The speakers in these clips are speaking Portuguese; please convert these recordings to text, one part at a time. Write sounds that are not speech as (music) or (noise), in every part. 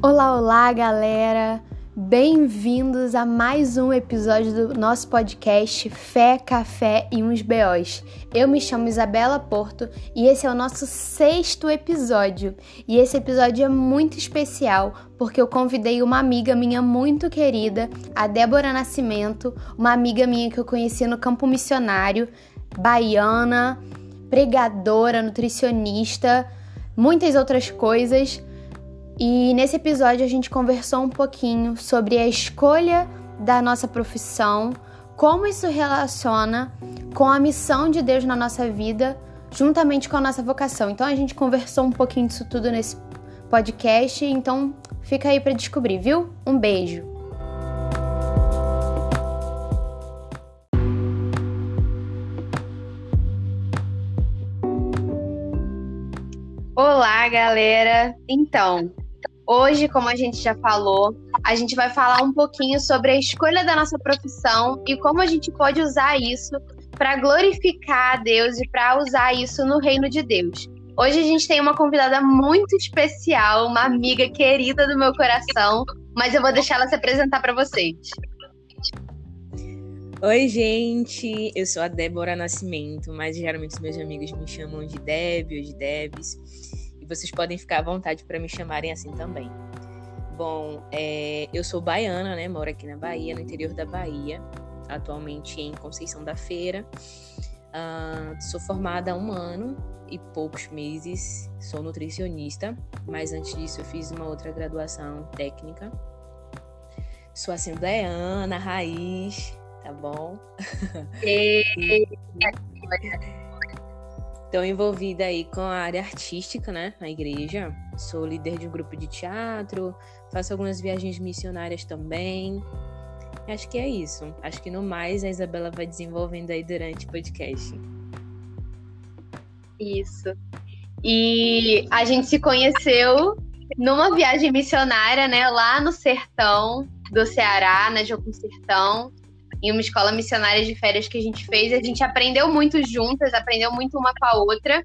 Olá, olá, galera! Bem-vindos a mais um episódio do nosso podcast Fé, Café e uns BOs. Eu me chamo Isabela Porto e esse é o nosso sexto episódio. E esse episódio é muito especial porque eu convidei uma amiga minha muito querida, a Débora Nascimento, uma amiga minha que eu conheci no campo missionário, baiana, pregadora, nutricionista, muitas outras coisas e nesse episódio a gente conversou um pouquinho sobre a escolha da nossa profissão, como isso relaciona com a missão de Deus na nossa vida, juntamente com a nossa vocação. Então a gente conversou um pouquinho disso tudo nesse podcast, então fica aí para descobrir, viu? Um beijo. Olá, galera. Então, Hoje, como a gente já falou, a gente vai falar um pouquinho sobre a escolha da nossa profissão e como a gente pode usar isso para glorificar a Deus e para usar isso no reino de Deus. Hoje a gente tem uma convidada muito especial, uma amiga querida do meu coração, mas eu vou deixar ela se apresentar para vocês. Oi, gente, eu sou a Débora Nascimento, mas geralmente meus amigos me chamam de Deb ou de Debs vocês podem ficar à vontade para me chamarem assim também. Bom, é, eu sou baiana, né? Moro aqui na Bahia, no interior da Bahia, atualmente em Conceição da Feira. Uh, sou formada há um ano e poucos meses, sou nutricionista, mas antes disso eu fiz uma outra graduação técnica. Sou assembleana, raiz, tá bom? (laughs) E... (laughs) Estou envolvida aí com a área artística, né, na igreja. Sou líder de um grupo de teatro, faço algumas viagens missionárias também. Acho que é isso. Acho que no mais a Isabela vai desenvolvendo aí durante o podcast. Isso. E a gente se conheceu numa viagem missionária, né, lá no sertão do Ceará, na Jocum Sertão em uma escola missionária de férias que a gente fez. A gente aprendeu muito juntas, aprendeu muito uma com a outra.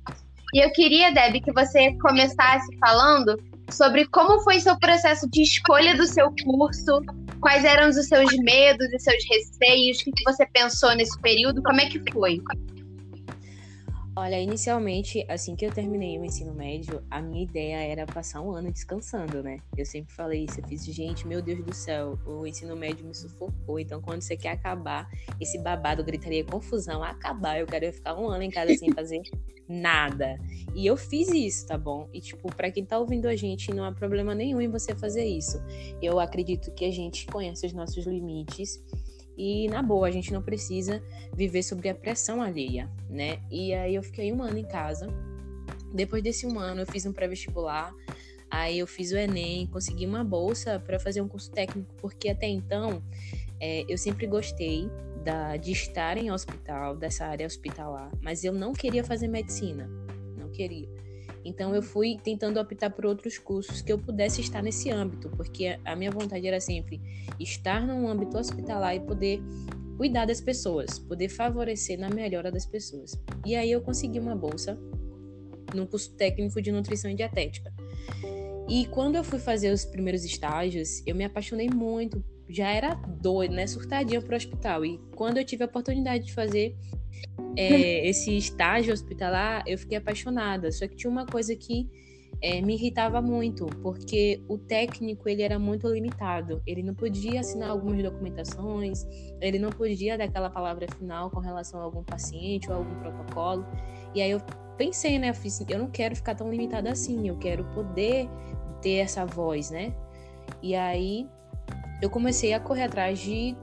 E eu queria, Deb, que você começasse falando sobre como foi seu processo de escolha do seu curso, quais eram os seus medos e seus receios, o que você pensou nesse período, como é que foi? Olha, inicialmente, assim que eu terminei o ensino médio, a minha ideia era passar um ano descansando, né? Eu sempre falei isso, eu fiz, gente, meu Deus do céu, o ensino médio me sufocou, então quando você quer acabar, esse babado, gritaria, confusão, acabar, eu quero ficar um ano em casa sem fazer nada. E eu fiz isso, tá bom? E, tipo, para quem tá ouvindo a gente, não há problema nenhum em você fazer isso. Eu acredito que a gente conhece os nossos limites e na boa, a gente não precisa viver sob a pressão alheia, né? E aí eu fiquei um ano em casa. Depois desse um ano, eu fiz um pré-vestibular. Aí eu fiz o Enem, consegui uma bolsa para fazer um curso técnico, porque até então é, eu sempre gostei da, de estar em hospital, dessa área hospitalar, mas eu não queria fazer medicina, não queria. Então eu fui tentando optar por outros cursos que eu pudesse estar nesse âmbito, porque a minha vontade era sempre estar num âmbito hospitalar e poder cuidar das pessoas, poder favorecer na melhora das pessoas. E aí eu consegui uma bolsa no curso técnico de nutrição e dietética. E quando eu fui fazer os primeiros estágios, eu me apaixonei muito. Já era doido, né? Surtadinha pro hospital. E quando eu tive a oportunidade de fazer é, esse estágio hospitalar, eu fiquei apaixonada. Só que tinha uma coisa que é, me irritava muito, porque o técnico ele era muito limitado. Ele não podia assinar algumas documentações, ele não podia dar aquela palavra final com relação a algum paciente ou algum protocolo. E aí eu pensei, né? Eu, fiz, eu não quero ficar tão limitada assim, eu quero poder ter essa voz, né? E aí eu comecei a correr atrás de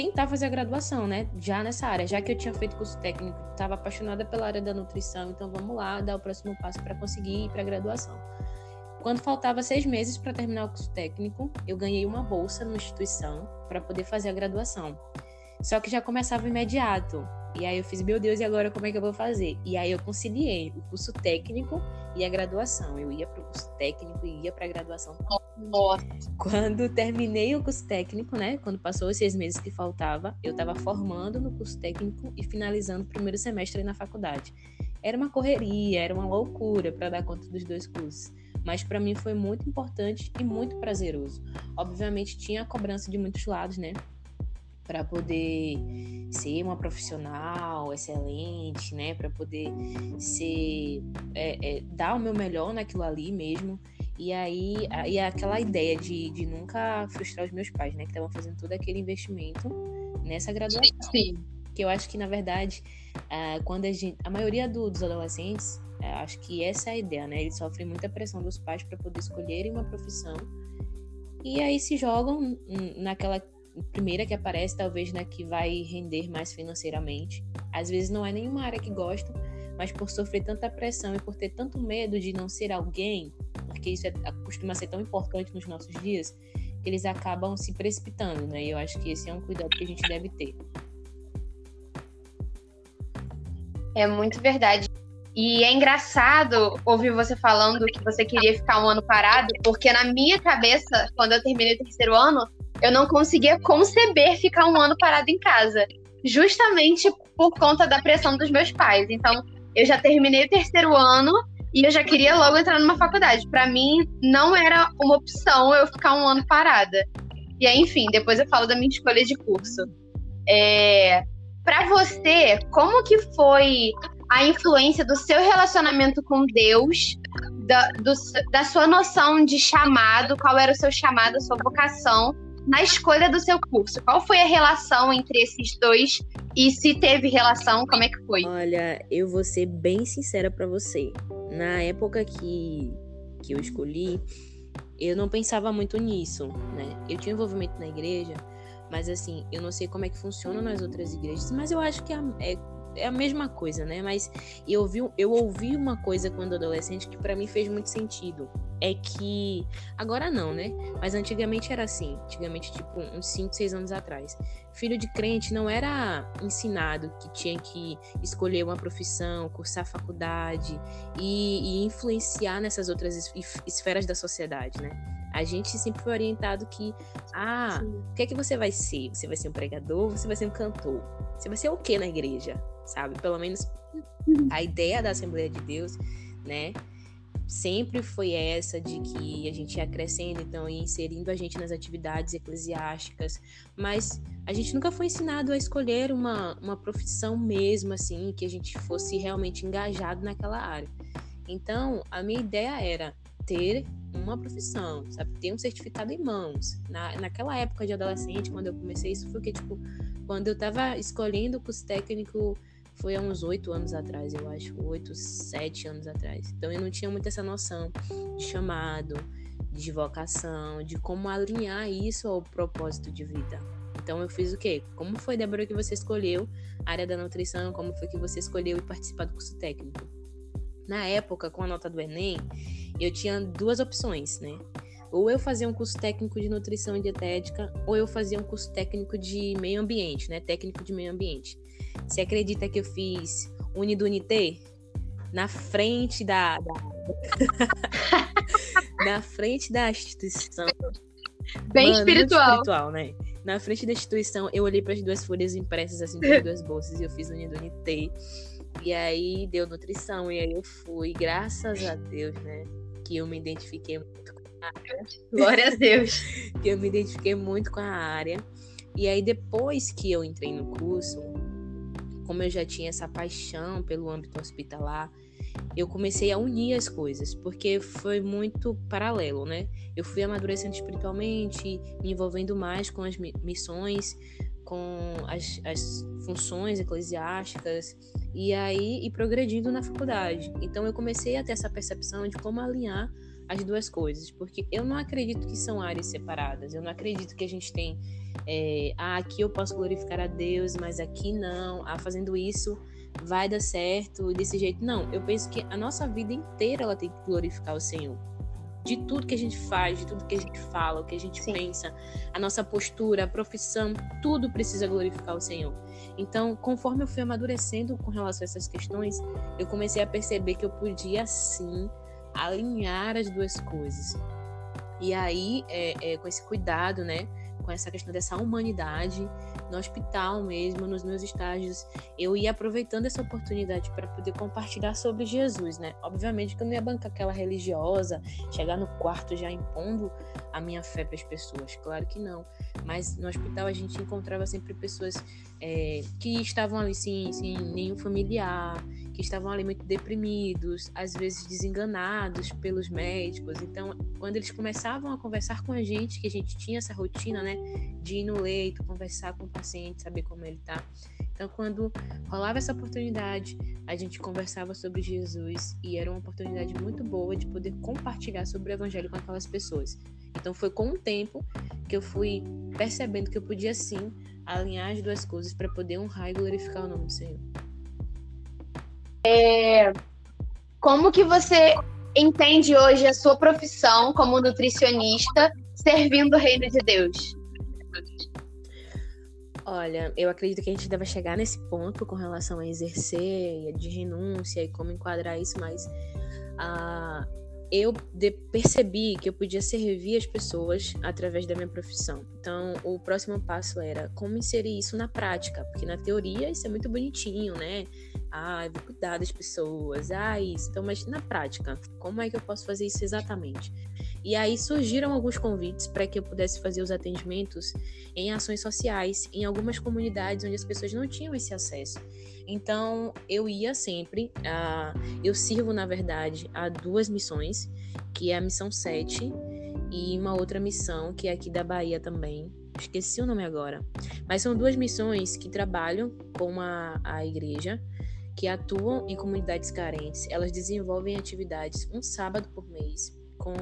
tentar fazer a graduação, né? Já nessa área, já que eu tinha feito curso técnico, estava apaixonada pela área da nutrição, então vamos lá dar o próximo passo para conseguir ir para a graduação. Quando faltava seis meses para terminar o curso técnico, eu ganhei uma bolsa numa instituição para poder fazer a graduação. Só que já começava imediato. E aí eu fiz, meu Deus, e agora como é que eu vou fazer? E aí eu conciliei o curso técnico e a graduação. Eu ia para o curso técnico e ia para a graduação. Nossa. Quando terminei o curso técnico, né? Quando passou os seis meses que faltava, eu estava formando no curso técnico e finalizando o primeiro semestre na faculdade. Era uma correria, era uma loucura para dar conta dos dois cursos. mas para mim foi muito importante e muito prazeroso. Obviamente tinha a cobrança de muitos lados, né? Para poder ser uma profissional excelente, né? Para poder ser é, é, dar o meu melhor naquilo ali mesmo. E aí, e aquela ideia de, de nunca frustrar os meus pais, né? Que estavam fazendo todo aquele investimento nessa graduação. Sim. Que eu acho que, na verdade, quando a gente. A maioria do, dos adolescentes, uh, acho que essa é a ideia, né? Eles sofrem muita pressão dos pais para poder escolherem uma profissão. E aí se jogam naquela primeira que aparece, talvez na que vai render mais financeiramente. Às vezes não é nenhuma área que gostam, mas por sofrer tanta pressão e por ter tanto medo de não ser alguém, porque isso é, costuma ser tão importante nos nossos dias, eles acabam se precipitando, né? E eu acho que esse é um cuidado que a gente deve ter. É muito verdade. E é engraçado ouvir você falando que você queria ficar um ano parado, porque na minha cabeça, quando eu terminei o terceiro ano, eu não conseguia conceber ficar um ano parado em casa, justamente por conta da pressão dos meus pais. Então, eu já terminei o terceiro ano e eu já queria logo entrar numa faculdade. Para mim, não era uma opção eu ficar um ano parada. E aí, enfim, depois eu falo da minha escolha de curso. É... Para você, como que foi a influência do seu relacionamento com Deus, da, do, da sua noção de chamado, qual era o seu chamado, a sua vocação, na escolha do seu curso? Qual foi a relação entre esses dois e se teve relação, como é que foi? Olha, eu vou ser bem sincera para você. Na época que, que eu escolhi, eu não pensava muito nisso, né? Eu tinha envolvimento na igreja, mas assim, eu não sei como é que funciona nas outras igrejas, mas eu acho que é, é a mesma coisa, né? Mas eu ouvi, eu ouvi uma coisa quando adolescente que para mim fez muito sentido. É que. Agora não, né? Mas antigamente era assim. Antigamente, tipo, uns 5, 6 anos atrás. Filho de crente não era ensinado que tinha que escolher uma profissão, cursar faculdade e, e influenciar nessas outras esferas da sociedade, né? A gente sempre foi orientado que, ah, Sim. o que é que você vai ser? Você vai ser um pregador? Você vai ser um cantor? Você vai ser o quê na igreja? Sabe? Pelo menos a ideia da Assembleia de Deus, né? Sempre foi essa de que a gente ia crescendo, então ia inserindo a gente nas atividades eclesiásticas, mas a gente nunca foi ensinado a escolher uma, uma profissão mesmo, assim, que a gente fosse realmente engajado naquela área. Então, a minha ideia era ter uma profissão, sabe? Ter um certificado em mãos. Na, naquela época de adolescente, quando eu comecei, isso foi que, tipo, quando eu tava escolhendo o curso técnico, foi há uns oito anos atrás, eu acho, oito, sete anos atrás. Então eu não tinha muito essa noção de chamado, de vocação, de como alinhar isso ao propósito de vida. Então eu fiz o quê? Como foi, Débora, que você escolheu a área da nutrição? Como foi que você escolheu participar do curso técnico? Na época, com a nota do Enem, eu tinha duas opções, né? Ou eu fazia um curso técnico de nutrição e dietética, ou eu fazia um curso técnico de meio ambiente, né? Técnico de meio ambiente. Você acredita que eu fiz Unidunité? Na frente da. da... (laughs) na frente da instituição. Bem Mano, espiritual. espiritual, né? Na frente da instituição, eu olhei para as duas folhas impressas assim, de duas bolsas, e eu fiz Unidunité. E aí deu nutrição, e aí eu fui, graças a Deus, né? Que eu me identifiquei muito com a área. (laughs) Glória a Deus. que eu me identifiquei muito com a área. E aí, depois que eu entrei no curso, como eu já tinha essa paixão pelo âmbito hospitalar, eu comecei a unir as coisas, porque foi muito paralelo, né? Eu fui amadurecendo espiritualmente, me envolvendo mais com as missões, com as, as funções eclesiásticas, e aí e progredindo na faculdade. Então eu comecei a ter essa percepção de como alinhar as duas coisas, porque eu não acredito que são áreas separadas. Eu não acredito que a gente tem, é, ah, aqui eu posso glorificar a Deus, mas aqui não. Ah, fazendo isso vai dar certo desse jeito. Não, eu penso que a nossa vida inteira ela tem que glorificar o Senhor de tudo que a gente faz, de tudo que a gente fala, o que a gente Sim. pensa, a nossa postura, a profissão, tudo precisa glorificar o Senhor. Então, conforme eu fui amadurecendo com relação a essas questões, eu comecei a perceber que eu podia sim alinhar as duas coisas. E aí, é, é, com esse cuidado, né, com essa questão dessa humanidade, no hospital mesmo, nos meus estágios, eu ia aproveitando essa oportunidade para poder compartilhar sobre Jesus, né? Obviamente que eu não ia bancar aquela religiosa, chegar no quarto já impondo a minha fé para as pessoas, claro que não. Mas no hospital a gente encontrava sempre pessoas é, que estavam ali sem, sem nenhum familiar, que estavam ali muito deprimidos, às vezes desenganados pelos médicos. Então, quando eles começavam a conversar com a gente, que a gente tinha essa rotina, né, de ir no leito, conversar com o paciente, saber como ele tá. Então, quando rolava essa oportunidade, a gente conversava sobre Jesus e era uma oportunidade muito boa de poder compartilhar sobre o evangelho com aquelas pessoas. Então, foi com o tempo que eu fui percebendo que eu podia sim alinhar as duas coisas para poder honrar e glorificar o nome do Senhor. É, como que você entende hoje a sua profissão como nutricionista servindo o reino de Deus? Olha, eu acredito que a gente deve chegar nesse ponto com relação a exercer, de renúncia e como enquadrar isso, mas uh, eu percebi que eu podia servir as pessoas através da minha profissão. Então, o próximo passo era como inserir isso na prática, porque na teoria isso é muito bonitinho, né? Ah, vou cuidar das pessoas, ah, isso. Então, mas na prática, como é que eu posso fazer isso exatamente? E aí surgiram alguns convites para que eu pudesse fazer os atendimentos em ações sociais, em algumas comunidades onde as pessoas não tinham esse acesso. Então, eu ia sempre, uh, eu sirvo, na verdade, a duas missões, que é a missão 7 e uma outra missão, que é aqui da Bahia também. Esqueci o nome agora. Mas são duas missões que trabalham com a, a igreja, que atuam em comunidades carentes. Elas desenvolvem atividades um sábado por mês, com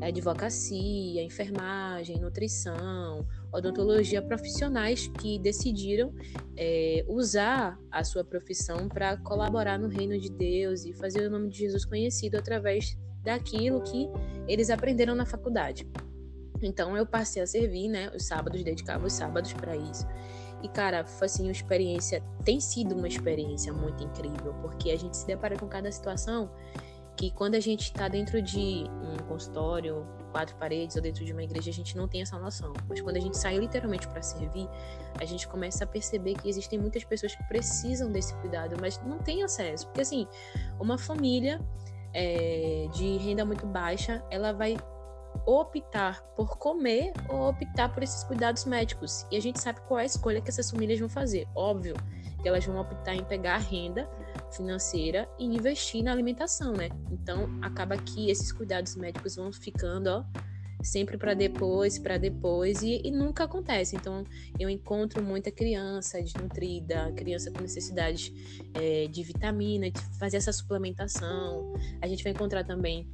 advocacia, enfermagem, nutrição, odontologia profissionais que decidiram é, usar a sua profissão para colaborar no reino de Deus e fazer o nome de Jesus conhecido através daquilo que eles aprenderam na faculdade. Então eu passei a servir, né, os sábados, dedicava os sábados para isso. E cara, foi assim, uma experiência, tem sido uma experiência muito incrível, porque a gente se depara com cada situação que quando a gente está dentro de um consultório, quatro paredes ou dentro de uma igreja, a gente não tem essa noção. Mas quando a gente sai literalmente para servir, a gente começa a perceber que existem muitas pessoas que precisam desse cuidado, mas não têm acesso. Porque assim, uma família é, de renda muito baixa, ela vai optar por comer ou optar por esses cuidados médicos. E a gente sabe qual é a escolha que essas famílias vão fazer. Óbvio que elas vão optar em pegar a renda financeira e investir na alimentação, né? Então acaba que esses cuidados médicos vão ficando, ó, sempre para depois, para depois e, e, nunca acontece. Então eu encontro muita criança desnutrida, criança com necessidade é, de vitamina, de fazer essa suplementação. A gente vai encontrar também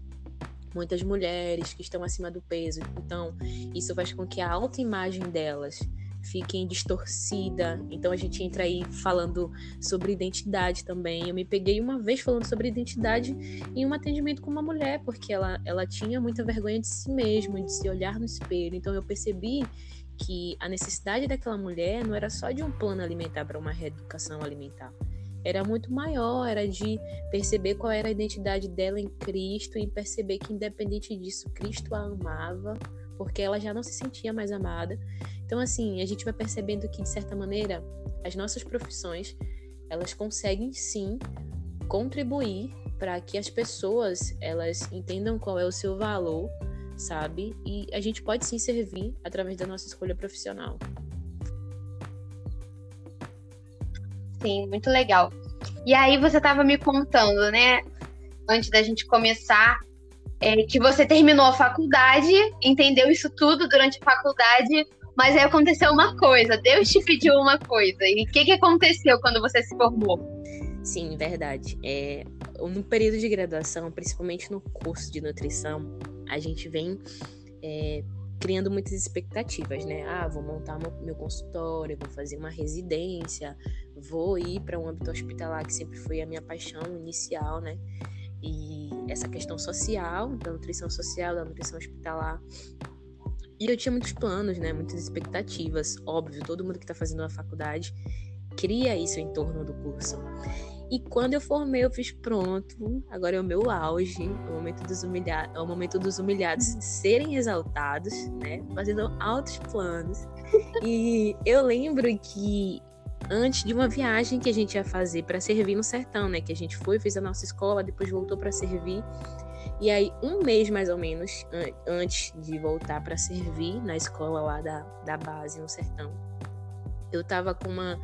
muitas mulheres que estão acima do peso. Então isso faz com que a autoimagem delas fiquem distorcida. Então a gente entra aí falando sobre identidade também. Eu me peguei uma vez falando sobre identidade em um atendimento com uma mulher, porque ela, ela tinha muita vergonha de si mesma, de se olhar no espelho. Então eu percebi que a necessidade daquela mulher não era só de um plano alimentar para uma reeducação alimentar. Era muito maior, era de perceber qual era a identidade dela em Cristo e perceber que, independente disso, Cristo a amava, porque ela já não se sentia mais amada. Então, assim, a gente vai percebendo que, de certa maneira, as nossas profissões, elas conseguem sim contribuir para que as pessoas elas entendam qual é o seu valor, sabe? E a gente pode sim servir através da nossa escolha profissional. Sim, muito legal. E aí você estava me contando, né, antes da gente começar, é, que você terminou a faculdade, entendeu isso tudo durante a faculdade, mas aí aconteceu uma coisa, Deus te pediu uma coisa. E o que, que aconteceu quando você se formou? Sim, verdade. É, no período de graduação, principalmente no curso de nutrição, a gente vem é, criando muitas expectativas, né? Ah, vou montar meu, consultório, vou fazer uma residência, vou ir para um âmbito hospitalar, que sempre foi a minha paixão inicial, né? e essa questão social, da nutrição social, da nutrição hospitalar. E eu tinha muitos planos, né, muitas expectativas, óbvio, todo mundo que está fazendo a faculdade cria isso em torno do curso. E quando eu formei, eu fiz pronto. Agora é o meu auge, é o momento dos humilhados, é o momento dos humilhados serem exaltados, né? Fazendo altos planos. (laughs) E eu lembro que antes de uma viagem que a gente ia fazer para servir no sertão, né? Que a gente foi, fez a nossa escola, depois voltou para servir. E aí, um mês mais ou menos antes de voltar para servir na escola lá da, da base, no sertão, eu tava com uma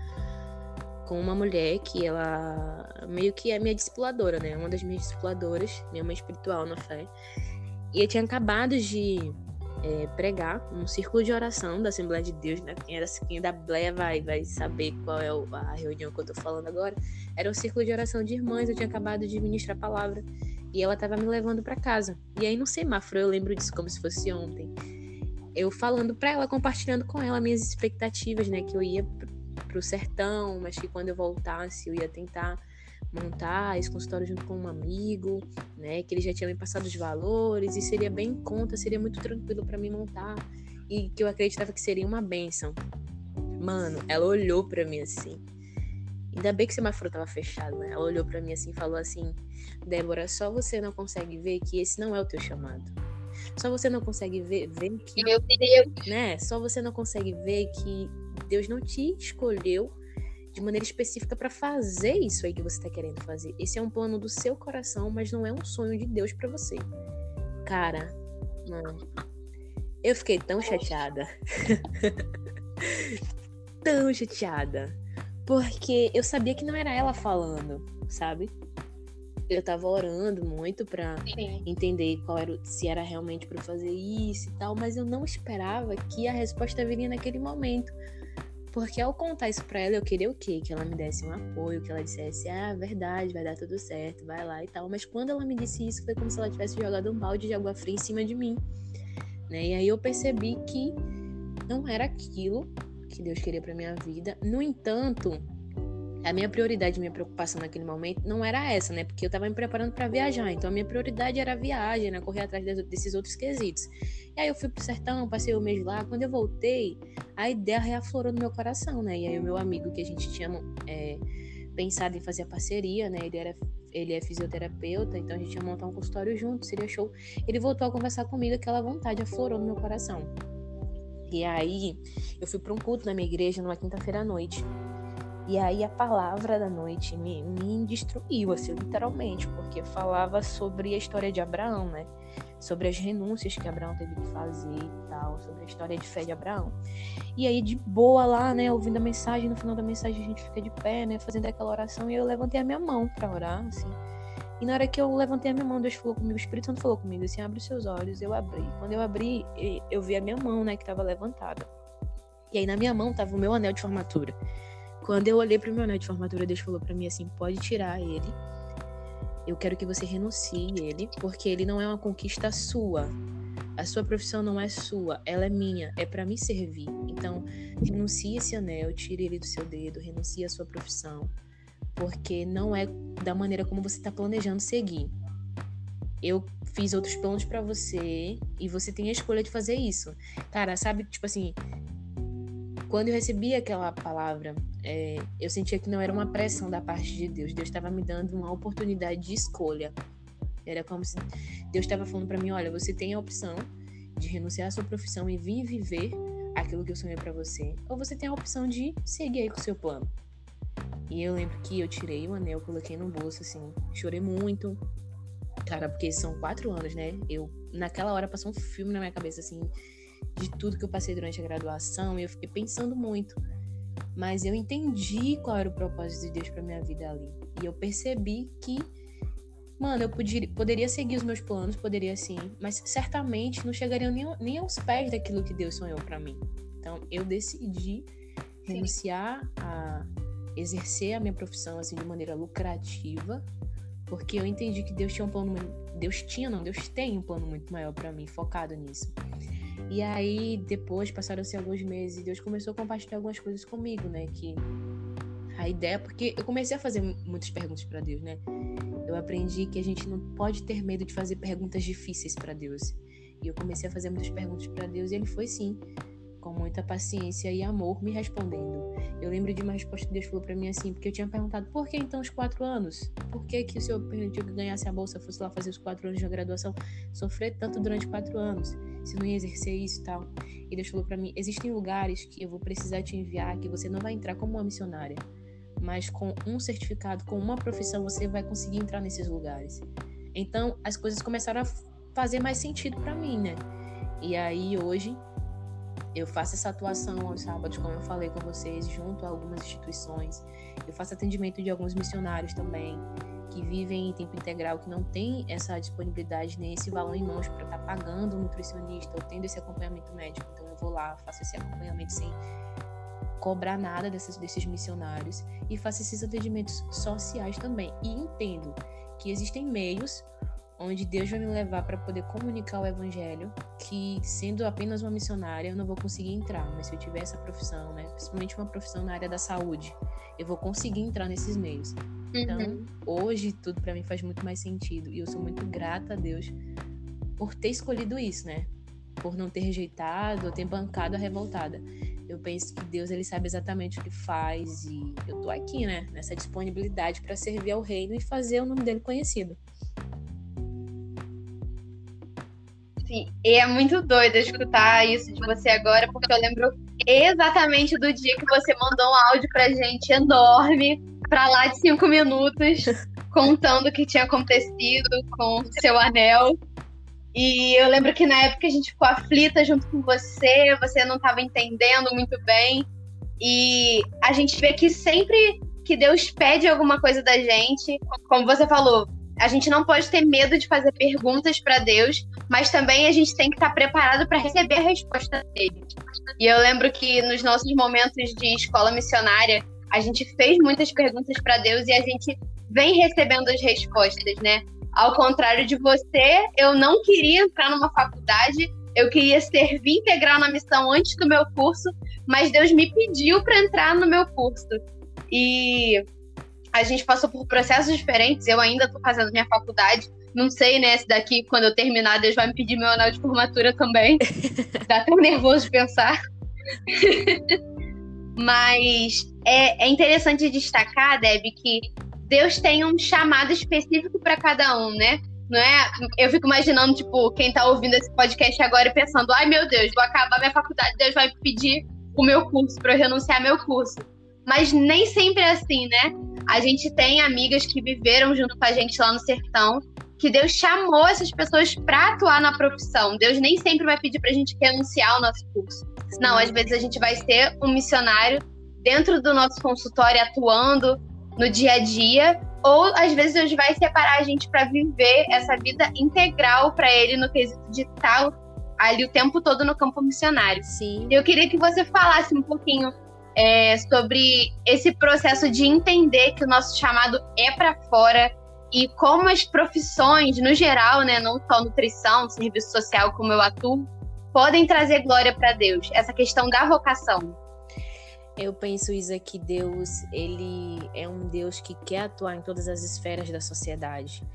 com uma mulher que ela meio que é minha discipuladora, né? Uma das minhas discipuladoras, minha mãe espiritual na fé. E eu tinha acabado de é, pregar um círculo de oração da Assembleia de Deus, né? Quem, era, quem da Bleia vai, vai saber qual é a reunião que eu tô falando agora. Era um círculo de oração de irmãs, eu tinha acabado de ministrar a palavra. E ela tava me levando para casa. E aí no semáforo, eu lembro disso como se fosse ontem. Eu falando para ela, compartilhando com ela minhas expectativas, né? Que eu ia pro sertão, mas que quando eu voltasse eu ia tentar montar esse consultório junto com um amigo, né? Que ele já tinha me passado os valores e seria bem em conta, seria muito tranquilo para mim montar e que eu acreditava que seria uma benção. Mano, ela olhou para mim assim. Ainda bem que o semáforo tava fechado, né? Ela olhou para mim assim e falou assim: Débora, só você não consegue ver que esse não é o teu chamado. Só você não consegue ver, ver que. Meu Deus! Né? Só você não consegue ver que Deus não te escolheu de maneira específica para fazer isso aí que você está querendo fazer. Esse é um plano do seu coração, mas não é um sonho de Deus para você. Cara, eu fiquei tão chateada. (laughs) tão chateada. Porque eu sabia que não era ela falando, sabe? Eu tava orando muito para entender qual era se era realmente para fazer isso e tal, mas eu não esperava que a resposta viria naquele momento. Porque ao contar isso pra ela, eu queria o quê? Que ela me desse um apoio, que ela dissesse, ah, verdade, vai dar tudo certo, vai lá e tal. Mas quando ela me disse isso, foi como se ela tivesse jogado um balde de água fria em cima de mim. Né? E aí eu percebi que não era aquilo que Deus queria pra minha vida. No entanto, a minha prioridade, minha preocupação naquele momento não era essa, né? Porque eu tava me preparando para viajar. Então a minha prioridade era a viagem, né? Correr atrás desses outros quesitos. E aí eu fui pro sertão, passei o um mês lá. Quando eu voltei, a ideia reaflorou no meu coração, né? E aí o meu amigo que a gente tinha é, pensado em fazer a parceria, né? Ele era ele é fisioterapeuta, então a gente ia montar um consultório junto, seria show. Ele voltou a conversar comigo, aquela vontade aflorou no meu coração. E aí, eu fui para um culto na minha igreja numa quinta-feira à noite. E aí a palavra da noite me, me destruiu, assim, literalmente, porque falava sobre a história de Abraão, né? Sobre as renúncias que Abraão teve que fazer e tal, sobre a história de fé de Abraão. E aí, de boa lá, né, ouvindo a mensagem, no final da mensagem a gente fica de pé, né, fazendo aquela oração, e eu levantei a minha mão para orar, assim. E na hora que eu levantei a minha mão, Deus falou comigo, o Espírito Santo falou comigo, assim, abre os seus olhos. Eu abri. Quando eu abri, eu vi a minha mão, né, que estava levantada. E aí na minha mão tava o meu anel de formatura. Quando eu olhei pro meu anel de formatura, Deus falou para mim assim: pode tirar ele. Eu quero que você renuncie ele, porque ele não é uma conquista sua. A sua profissão não é sua, ela é minha, é para me servir. Então, renuncie esse anel, tire ele do seu dedo, renuncie a sua profissão, porque não é da maneira como você está planejando seguir. Eu fiz outros planos para você e você tem a escolha de fazer isso. Cara, sabe, tipo assim, quando eu recebi aquela palavra, é, eu sentia que não era uma pressão da parte de Deus. Deus estava me dando uma oportunidade de escolha. Era como se Deus estava falando para mim: olha, você tem a opção de renunciar à sua profissão e vir viver aquilo que eu sonhei para você, ou você tem a opção de seguir aí com o seu plano. E eu lembro que eu tirei o anel, coloquei no bolso, assim, chorei muito. Cara, porque são quatro anos, né? Eu, naquela hora, passou um filme na minha cabeça, assim, de tudo que eu passei durante a graduação e eu fiquei pensando muito. Mas eu entendi qual era o propósito de Deus para minha vida ali. E eu percebi que, mano, eu podia, poderia seguir os meus planos, poderia sim, mas certamente não chegariam nem, nem aos pés daquilo que Deus sonhou para mim. Então eu decidi renunciar a exercer a minha profissão assim de maneira lucrativa, porque eu entendi que Deus tinha um plano, Deus tinha, não, Deus tem um plano muito maior para mim, focado nisso. E aí, depois, passaram-se alguns meses e Deus começou a compartilhar algumas coisas comigo, né? Que a ideia, porque eu comecei a fazer muitas perguntas para Deus, né? Eu aprendi que a gente não pode ter medo de fazer perguntas difíceis para Deus. E eu comecei a fazer muitas perguntas para Deus e ele foi sim com muita paciência e amor, me respondendo. Eu lembro de uma resposta que Deus falou para mim assim, porque eu tinha perguntado por que então os quatro anos? Por que, que o Senhor permitiu que ganhasse a bolsa, fosse lá fazer os quatro anos de graduação, sofrer tanto durante quatro anos, se não ia exercer isso e tal? E Deus falou para mim: existem lugares que eu vou precisar te enviar, que você não vai entrar como uma missionária, mas com um certificado, com uma profissão, você vai conseguir entrar nesses lugares. Então as coisas começaram a fazer mais sentido para mim, né? E aí hoje eu faço essa atuação aos sábados, como eu falei com vocês, junto a algumas instituições. Eu faço atendimento de alguns missionários também, que vivem em tempo integral, que não tem essa disponibilidade nem esse valor em mãos para estar tá pagando um nutricionista ou tendo esse acompanhamento médico. Então eu vou lá, faço esse acompanhamento sem cobrar nada desses, desses missionários e faço esses atendimentos sociais também. E entendo que existem meios onde Deus vai me levar para poder comunicar o evangelho, que sendo apenas uma missionária eu não vou conseguir entrar, mas se eu tiver essa profissão, né, principalmente uma profissão na área da saúde, eu vou conseguir entrar nesses meios. Então, uhum. hoje tudo para mim faz muito mais sentido e eu sou muito grata a Deus por ter escolhido isso, né? Por não ter rejeitado ou ter bancado a revoltada. Eu penso que Deus ele sabe exatamente o que faz e eu tô aqui, né, nessa disponibilidade para servir ao reino e fazer o nome dele conhecido. Sim, e é muito doido escutar isso de você agora, porque eu lembro exatamente do dia que você mandou um áudio pra gente enorme, pra lá de cinco minutos, (laughs) contando o que tinha acontecido com o seu anel. E eu lembro que na época a gente ficou aflita junto com você, você não estava entendendo muito bem. E a gente vê que sempre que Deus pede alguma coisa da gente, como você falou, a gente não pode ter medo de fazer perguntas para Deus, mas também a gente tem que estar preparado para receber a resposta dele. E eu lembro que nos nossos momentos de escola missionária, a gente fez muitas perguntas para Deus e a gente vem recebendo as respostas, né? Ao contrário de você, eu não queria entrar numa faculdade, eu queria servir integral na missão antes do meu curso, mas Deus me pediu para entrar no meu curso. E a gente passou por processos diferentes. Eu ainda estou fazendo minha faculdade. Não sei, né, se daqui, quando eu terminar, Deus vai me pedir meu anel de formatura também. (laughs) Dá até nervoso de pensar. Mas é, é interessante destacar, Deb, que Deus tem um chamado específico para cada um, né? Não é? Eu fico imaginando, tipo, quem tá ouvindo esse podcast agora e pensando: ai meu Deus, vou acabar minha faculdade, Deus vai me pedir o meu curso para eu renunciar ao meu curso. Mas nem sempre é assim, né? A gente tem amigas que viveram junto com a gente lá no sertão, que Deus chamou essas pessoas para atuar na profissão. Deus nem sempre vai pedir para a gente renunciar ao nosso curso. Não, às vezes a gente vai ser um missionário dentro do nosso consultório atuando no dia a dia, ou às vezes Deus vai separar a gente para viver essa vida integral para Ele no quesito de estar ali o tempo todo no campo missionário. Sim. Eu queria que você falasse um pouquinho é, sobre esse processo de entender que o nosso chamado é para fora e como as profissões, no geral, né, não só nutrição, serviço social, como eu atuo, podem trazer glória para Deus. Essa questão da vocação. Eu penso, Isa, que Deus, ele é um Deus que quer atuar em todas as esferas da sociedade.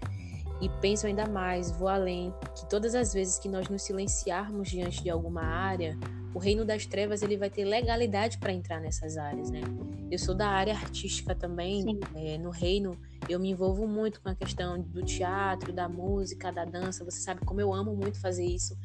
E penso ainda mais, vou além, que todas as vezes que nós nos silenciarmos diante de alguma área, o reino das trevas ele vai ter legalidade para entrar nessas áreas, né? Eu sou da área artística também, é, no reino eu me envolvo muito com a questão do teatro, da música, da dança. Você sabe como eu amo muito fazer isso.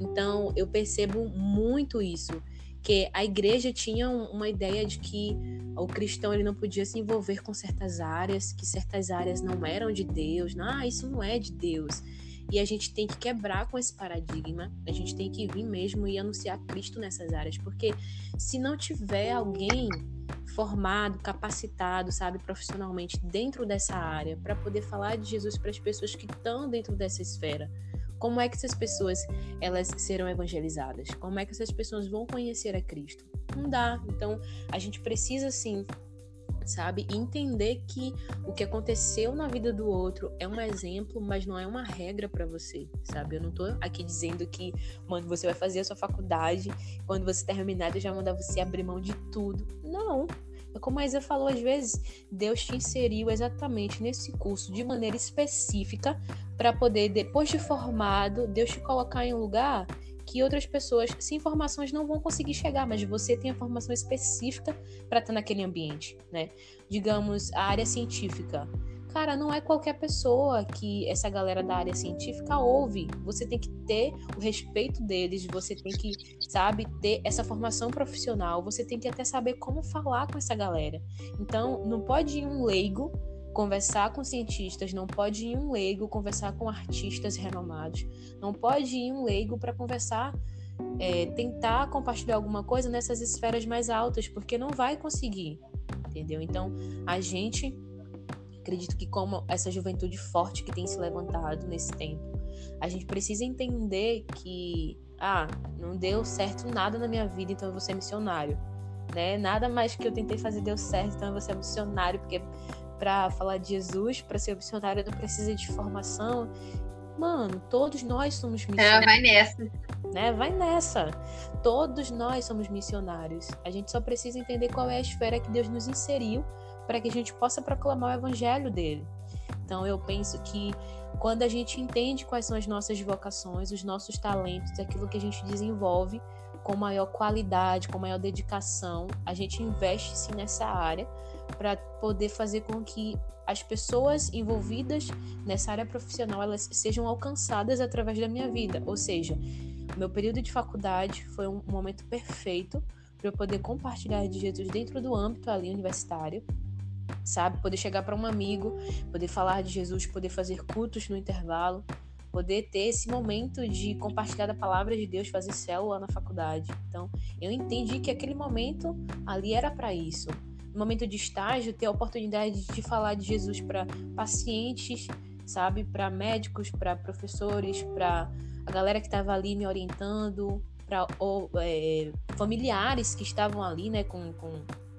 Então eu percebo muito isso, que a igreja tinha uma ideia de que o cristão ele não podia se envolver com certas áreas, que certas áreas não eram de Deus. Não, ah, isso não é de Deus. E a gente tem que quebrar com esse paradigma, a gente tem que vir mesmo e anunciar Cristo nessas áreas, porque se não tiver alguém formado, capacitado, sabe, profissionalmente dentro dessa área para poder falar de Jesus para as pessoas que estão dentro dessa esfera, como é que essas pessoas elas serão evangelizadas? Como é que essas pessoas vão conhecer a Cristo? Não dá. Então, a gente precisa sim sabe? Entender que o que aconteceu na vida do outro é um exemplo, mas não é uma regra para você, sabe? Eu não tô aqui dizendo que, mano, você vai fazer a sua faculdade, quando você terminar, eu já mandar você abrir mão de tudo. Não. É como a Isa falou, às vezes, Deus te inseriu exatamente nesse curso de maneira específica para poder, depois de formado, Deus te colocar em um lugar que outras pessoas sem informações não vão conseguir chegar, mas você tem a formação específica para estar naquele ambiente, né? Digamos, a área científica. Cara, não é qualquer pessoa que essa galera da área científica ouve. Você tem que ter o respeito deles, você tem que, sabe, ter essa formação profissional, você tem que até saber como falar com essa galera. Então, não pode ir um leigo conversar com cientistas, não pode ir um leigo conversar com artistas renomados, não pode ir um leigo para conversar, é, tentar compartilhar alguma coisa nessas esferas mais altas, porque não vai conseguir, entendeu? Então, a gente acredito que como essa juventude forte que tem se levantado nesse tempo, a gente precisa entender que ah, não deu certo nada na minha vida, então eu vou ser missionário, né? Nada mais que eu tentei fazer deu certo, então eu vou ser missionário, porque para falar de Jesus, para ser missionário não precisa de formação. Mano, todos nós somos é, missionários. É, vai nessa. Né? Vai nessa. Todos nós somos missionários. A gente só precisa entender qual é a esfera que Deus nos inseriu para que a gente possa proclamar o evangelho dele. Então eu penso que quando a gente entende quais são as nossas vocações, os nossos talentos, aquilo que a gente desenvolve com maior qualidade, com maior dedicação, a gente investe sim nessa área para poder fazer com que as pessoas envolvidas nessa área profissional elas sejam alcançadas através da minha vida. Ou seja, meu período de faculdade foi um momento perfeito para eu poder compartilhar de Jesus dentro do âmbito ali universitário, sabe? Poder chegar para um amigo, poder falar de Jesus, poder fazer cultos no intervalo, poder ter esse momento de compartilhar da palavra de Deus, fazer célula na faculdade. Então, eu entendi que aquele momento ali era para isso no momento de estágio, ter a oportunidade de falar de Jesus para pacientes, sabe? Para médicos, para professores, para a galera que estava ali me orientando, para é, familiares que estavam ali, né, com, com,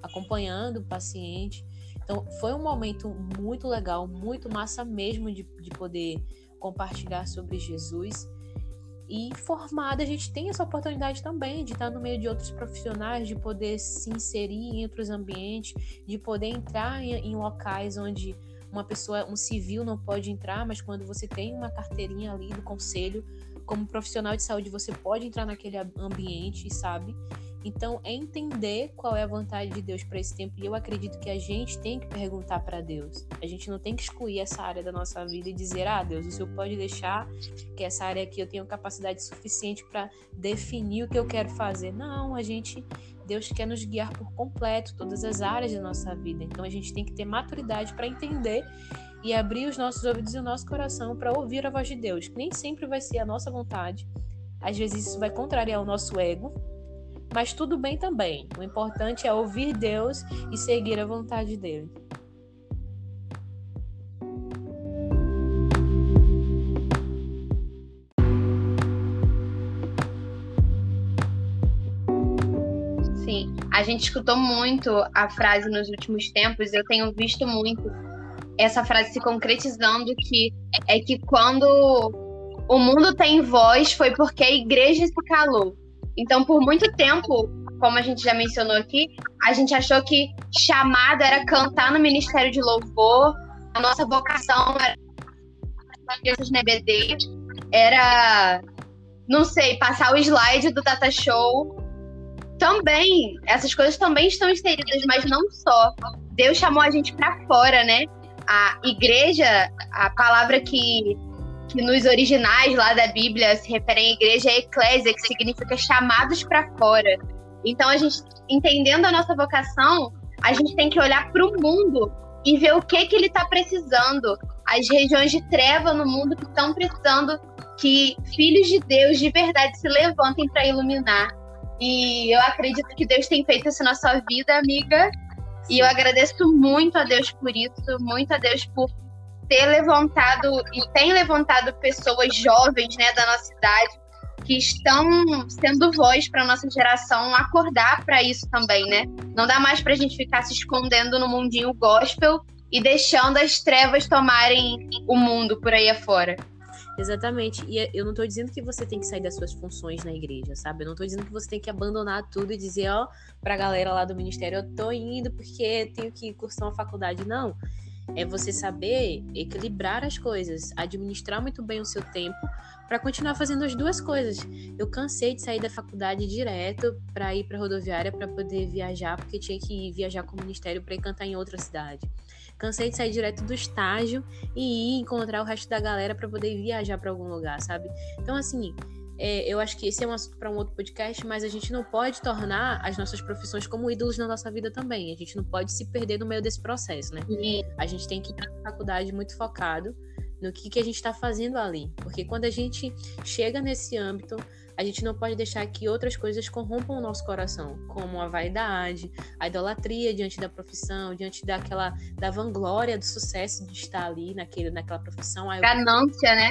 acompanhando o paciente. Então, foi um momento muito legal, muito massa mesmo de, de poder compartilhar sobre Jesus. E formada, a gente tem essa oportunidade também de estar no meio de outros profissionais, de poder se inserir em outros ambientes, de poder entrar em, em locais onde uma pessoa, um civil não pode entrar, mas quando você tem uma carteirinha ali do conselho, como profissional de saúde, você pode entrar naquele ambiente, sabe? Então, é entender qual é a vontade de Deus para esse tempo. E eu acredito que a gente tem que perguntar para Deus. A gente não tem que excluir essa área da nossa vida e dizer: ah, Deus, o Senhor pode deixar que essa área aqui eu tenha capacidade suficiente para definir o que eu quero fazer. Não, a gente. Deus quer nos guiar por completo todas as áreas da nossa vida. Então a gente tem que ter maturidade para entender e abrir os nossos ouvidos e o nosso coração para ouvir a voz de Deus. Nem sempre vai ser a nossa vontade. Às vezes isso vai contrariar o nosso ego, mas tudo bem também. O importante é ouvir Deus e seguir a vontade dele. Sim, a gente escutou muito a frase nos últimos tempos, eu tenho visto muito essa frase se concretizando que é que quando o mundo tem voz foi porque a igreja se calou. Então, por muito tempo, como a gente já mencionou aqui, a gente achou que chamado era cantar no Ministério de Louvor, a nossa vocação era crianças na EBD, era, não sei, passar o slide do Data Show. Também, essas coisas também estão inseridas, mas não só. Deus chamou a gente para fora, né? A igreja, a palavra que que nos originais lá da Bíblia se referem à igreja é eclésia, que significa chamados para fora. Então, a gente, entendendo a nossa vocação, a gente tem que olhar para o mundo e ver o que, que ele está precisando. As regiões de treva no mundo que estão precisando que filhos de Deus de verdade se levantem para iluminar. E eu acredito que Deus tem feito isso na sua vida, amiga. E eu agradeço muito a Deus por isso, muito a Deus por ter levantado e tem levantado pessoas jovens, né, da nossa idade que estão sendo voz para nossa geração acordar para isso também, né? Não dá mais para a gente ficar se escondendo no mundinho gospel e deixando as trevas tomarem o mundo por aí afora. Exatamente. E eu não tô dizendo que você tem que sair das suas funções na igreja, sabe? Eu não tô dizendo que você tem que abandonar tudo e dizer, ó, pra galera lá do ministério, eu tô indo porque tenho que cursar uma faculdade. Não. É você saber equilibrar as coisas, administrar muito bem o seu tempo para continuar fazendo as duas coisas. Eu cansei de sair da faculdade direto para ir para rodoviária para poder viajar, porque tinha que ir viajar com o ministério para cantar em outra cidade. Cansei de sair direto do estágio e ir encontrar o resto da galera para poder viajar para algum lugar, sabe? Então assim, é, eu acho que esse é um assunto para um outro podcast, mas a gente não pode tornar as nossas profissões como ídolos na nossa vida também. A gente não pode se perder no meio desse processo, né? A gente tem que ir na faculdade muito focado no que, que a gente está fazendo ali. Porque quando a gente chega nesse âmbito, a gente não pode deixar que outras coisas corrompam o nosso coração, como a vaidade, a idolatria diante da profissão, diante daquela da vanglória do sucesso de estar ali naquele, naquela profissão. Ganância, né?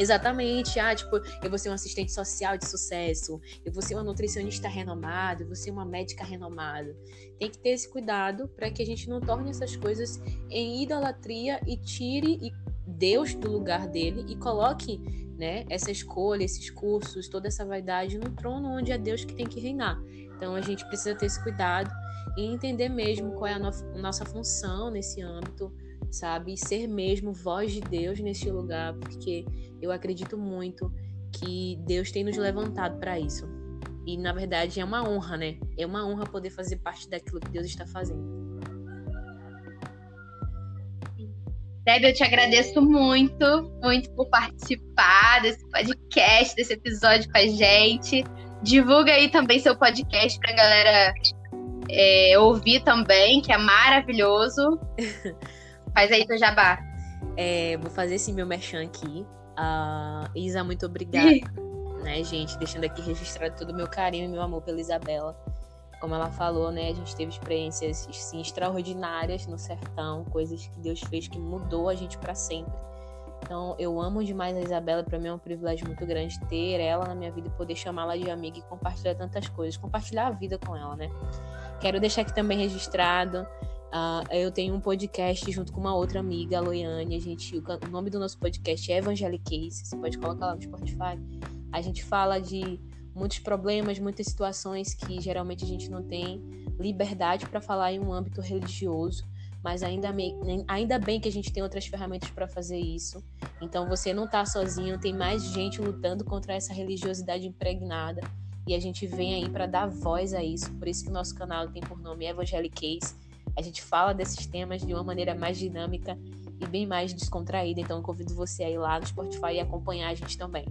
Exatamente. Ah, tipo, eu vou ser um assistente social de sucesso, eu vou ser uma nutricionista renomada, eu vou ser uma médica renomada. Tem que ter esse cuidado para que a gente não torne essas coisas em idolatria e tire Deus do lugar dele e coloque, né, essa escolha, esses cursos, toda essa vaidade no trono onde é Deus que tem que reinar. Então a gente precisa ter esse cuidado e entender mesmo qual é a no nossa função nesse âmbito sabe? Ser mesmo voz de Deus neste lugar, porque eu acredito muito que Deus tem nos levantado para isso. E na verdade é uma honra, né? É uma honra poder fazer parte daquilo que Deus está fazendo. Deb, eu te agradeço muito, muito por participar desse podcast, desse episódio com a gente. Divulga aí também seu podcast pra galera é, ouvir também, que é maravilhoso. (laughs) Faz aí teu jabá. É, vou fazer esse meu merchan aqui. Uh, Isa, muito obrigada. né, gente? Deixando aqui registrado todo o meu carinho e meu amor pela Isabela. Como ela falou, né? A gente teve experiências sim, extraordinárias no sertão, coisas que Deus fez que mudou a gente para sempre. Então, eu amo demais a Isabela. Para mim é um privilégio muito grande ter ela na minha vida e poder chamá-la de amiga e compartilhar tantas coisas, compartilhar a vida com ela, né? Quero deixar aqui também registrado Uh, eu tenho um podcast junto com uma outra amiga, a Loiane. A gente, o, o nome do nosso podcast é Evangelicace. Você pode colocar lá no Spotify. A gente fala de muitos problemas, muitas situações que geralmente a gente não tem liberdade para falar em um âmbito religioso. Mas ainda, me, ainda bem que a gente tem outras ferramentas para fazer isso. Então você não está sozinho, tem mais gente lutando contra essa religiosidade impregnada. E a gente vem aí para dar voz a isso. Por isso que o nosso canal tem por nome Evangelicace a gente fala desses temas de uma maneira mais dinâmica e bem mais descontraída. Então, eu convido você a ir lá no Spotify e acompanhar a gente também.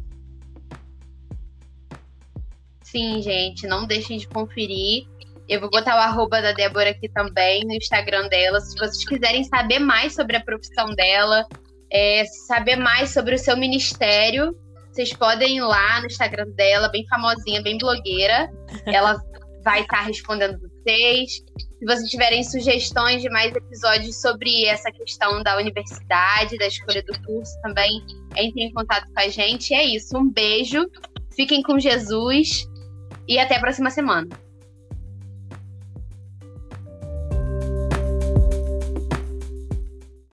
Sim, gente, não deixem de conferir. Eu vou botar o arroba da Débora aqui também no Instagram dela. Se vocês quiserem saber mais sobre a profissão dela, é, saber mais sobre o seu ministério, vocês podem ir lá no Instagram dela, bem famosinha, bem blogueira. Ela vai estar respondendo vocês. Se vocês tiverem sugestões de mais episódios sobre essa questão da universidade, da escolha do curso também, entrem em contato com a gente. E é isso. Um beijo, fiquem com Jesus e até a próxima semana.